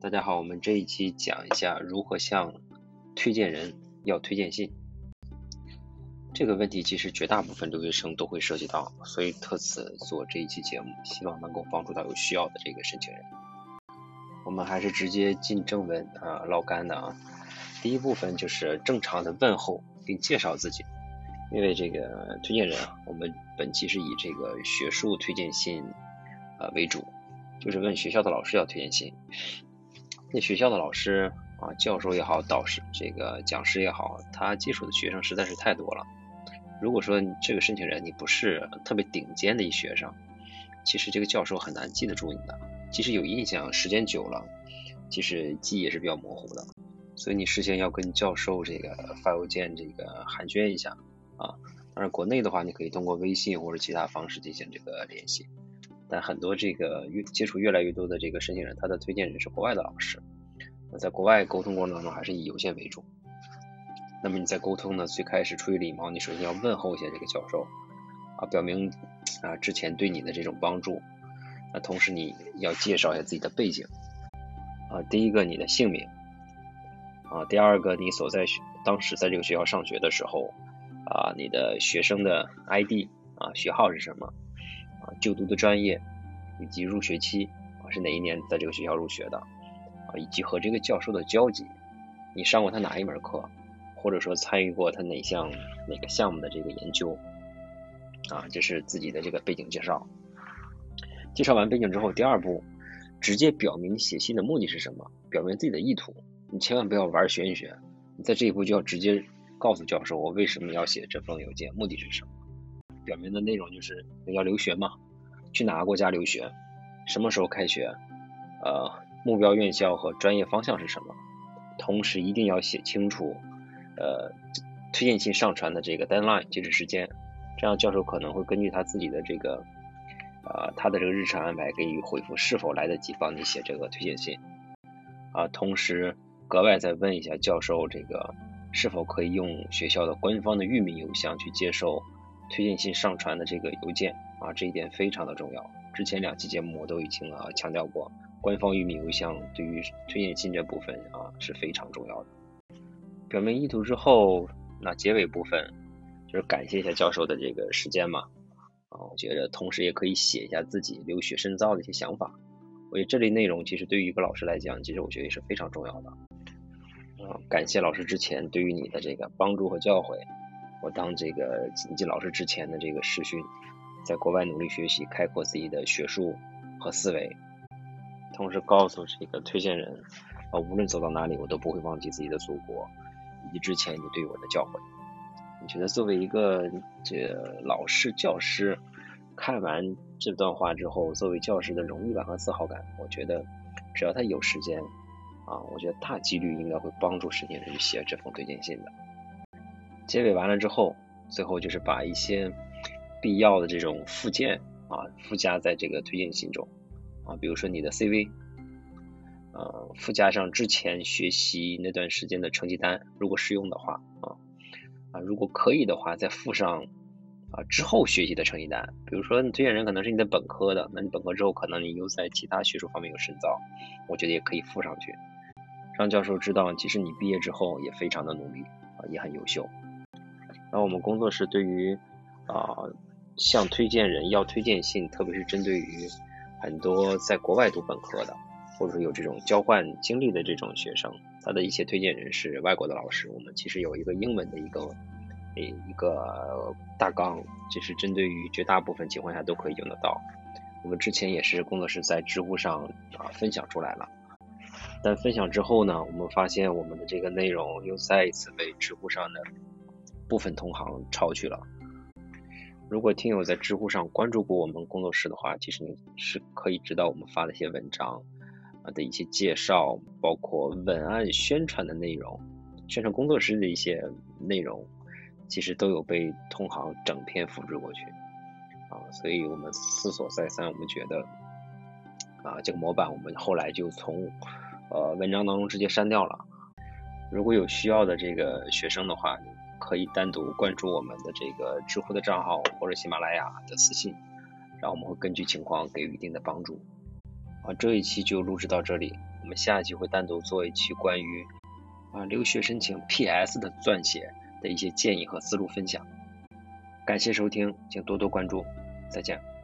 大家好，我们这一期讲一下如何向推荐人要推荐信。这个问题其实绝大部分留学生都会涉及到，所以特此做这一期节目，希望能够帮助到有需要的这个申请人。我们还是直接进正文啊，唠干的啊。第一部分就是正常的问候并介绍自己，因为这个推荐人啊，我们本期是以这个学术推荐信啊为主，就是问学校的老师要推荐信。那学校的老师啊，教授也好，导师这个讲师也好，他接触的学生实在是太多了。如果说这个申请人你不是特别顶尖的一学生，其实这个教授很难记得住你的。即使有印象，时间久了，其实记忆也是比较模糊的。所以你事先要跟教授这个发邮件这个寒暄一下啊。当然，国内的话你可以通过微信或者其他方式进行这个联系。但很多这个越接触越来越多的这个申请人，他的推荐人是国外的老师。那在国外沟通过程当中，还是以邮件为主。那么你在沟通呢，最开始出于礼貌，你首先要问候一下这个教授，啊，表明啊之前对你的这种帮助。那同时你要介绍一下自己的背景，啊，第一个你的姓名，啊，第二个你所在学当时在这个学校上学的时候，啊，你的学生的 ID，啊，学号是什么？啊就读的专业，以及入学期啊是哪一年在这个学校入学的啊，以及和这个教授的交集，你上过他哪一门课，或者说参与过他哪项哪个项目的这个研究啊，这是自己的这个背景介绍。介绍完背景之后，第二步直接表明写信的目的是什么，表明自己的意图。你千万不要玩玄学，你在这一步就要直接告诉教授我为什么要写这封邮件，目的是什么。表明的内容就是要留学嘛，去哪个国家留学，什么时候开学，呃，目标院校和专业方向是什么，同时一定要写清楚，呃，推荐信上传的这个 deadline 截止时间，这样教授可能会根据他自己的这个，呃，他的这个日程安排给予回复是否来得及帮你写这个推荐信，啊，同时格外再问一下教授这个是否可以用学校的官方的域名邮箱去接受。推荐信上传的这个邮件啊，这一点非常的重要。之前两期节目我都已经啊强调过，官方域名邮箱对于推荐信这部分啊是非常重要的。表明意图之后，那结尾部分就是感谢一下教授的这个时间嘛啊，我觉得同时也可以写一下自己留学深造的一些想法。我觉得这类内容其实对于一个老师来讲，其实我觉得也是非常重要的。啊，感谢老师之前对于你的这个帮助和教诲。我当这个锦记老师之前的这个师训，在国外努力学习，开阔自己的学术和思维，同时告诉这个推荐人，啊，无论走到哪里，我都不会忘记自己的祖国，以及之前你对我的教诲。你觉得作为一个这老师教师，看完这段话之后，作为教师的荣誉感和自豪感，我觉得只要他有时间，啊，我觉得大几率应该会帮助申请人去写这封推荐信的。结尾完了之后，最后就是把一些必要的这种附件啊附加在这个推荐信中。啊，比如说你的 CV，呃，附加上之前学习那段时间的成绩单，如果适用的话啊啊，如果可以的话，再附上啊之后学习的成绩单，比如说你推荐人可能是你的本科的，那你本科之后可能你又在其他学术方面有深造，我觉得也可以附上去，让教授知道，即使你毕业之后也非常的努力啊，也很优秀。那我们工作室对于啊向推荐人要推荐信，特别是针对于很多在国外读本科的，或者说有这种交换经历的这种学生，他的一些推荐人是外国的老师，我们其实有一个英文的一个诶一个大纲，这是针对于绝大部分情况下都可以用得到。我们之前也是工作室在知乎上啊分享出来了，但分享之后呢，我们发现我们的这个内容又再一次被知乎上的。部分同行抄去了。如果听友在知乎上关注过我们工作室的话，其实你是可以知道我们发的一些文章啊的一些介绍，包括文案宣传的内容，宣传工作室的一些内容，其实都有被同行整篇复制过去啊。所以我们思索再三，我们觉得啊这个模板我们后来就从呃文章当中直接删掉了。如果有需要的这个学生的话，可以单独关注我们的这个知乎的账号或者喜马拉雅的私信然后我们会根据情况给予一定的帮助。啊这一期就录制到这里我们下一期会单独做一期关于啊留学申请 ps 的撰写的一些建议和思路分享。感谢收听请多多关注再见。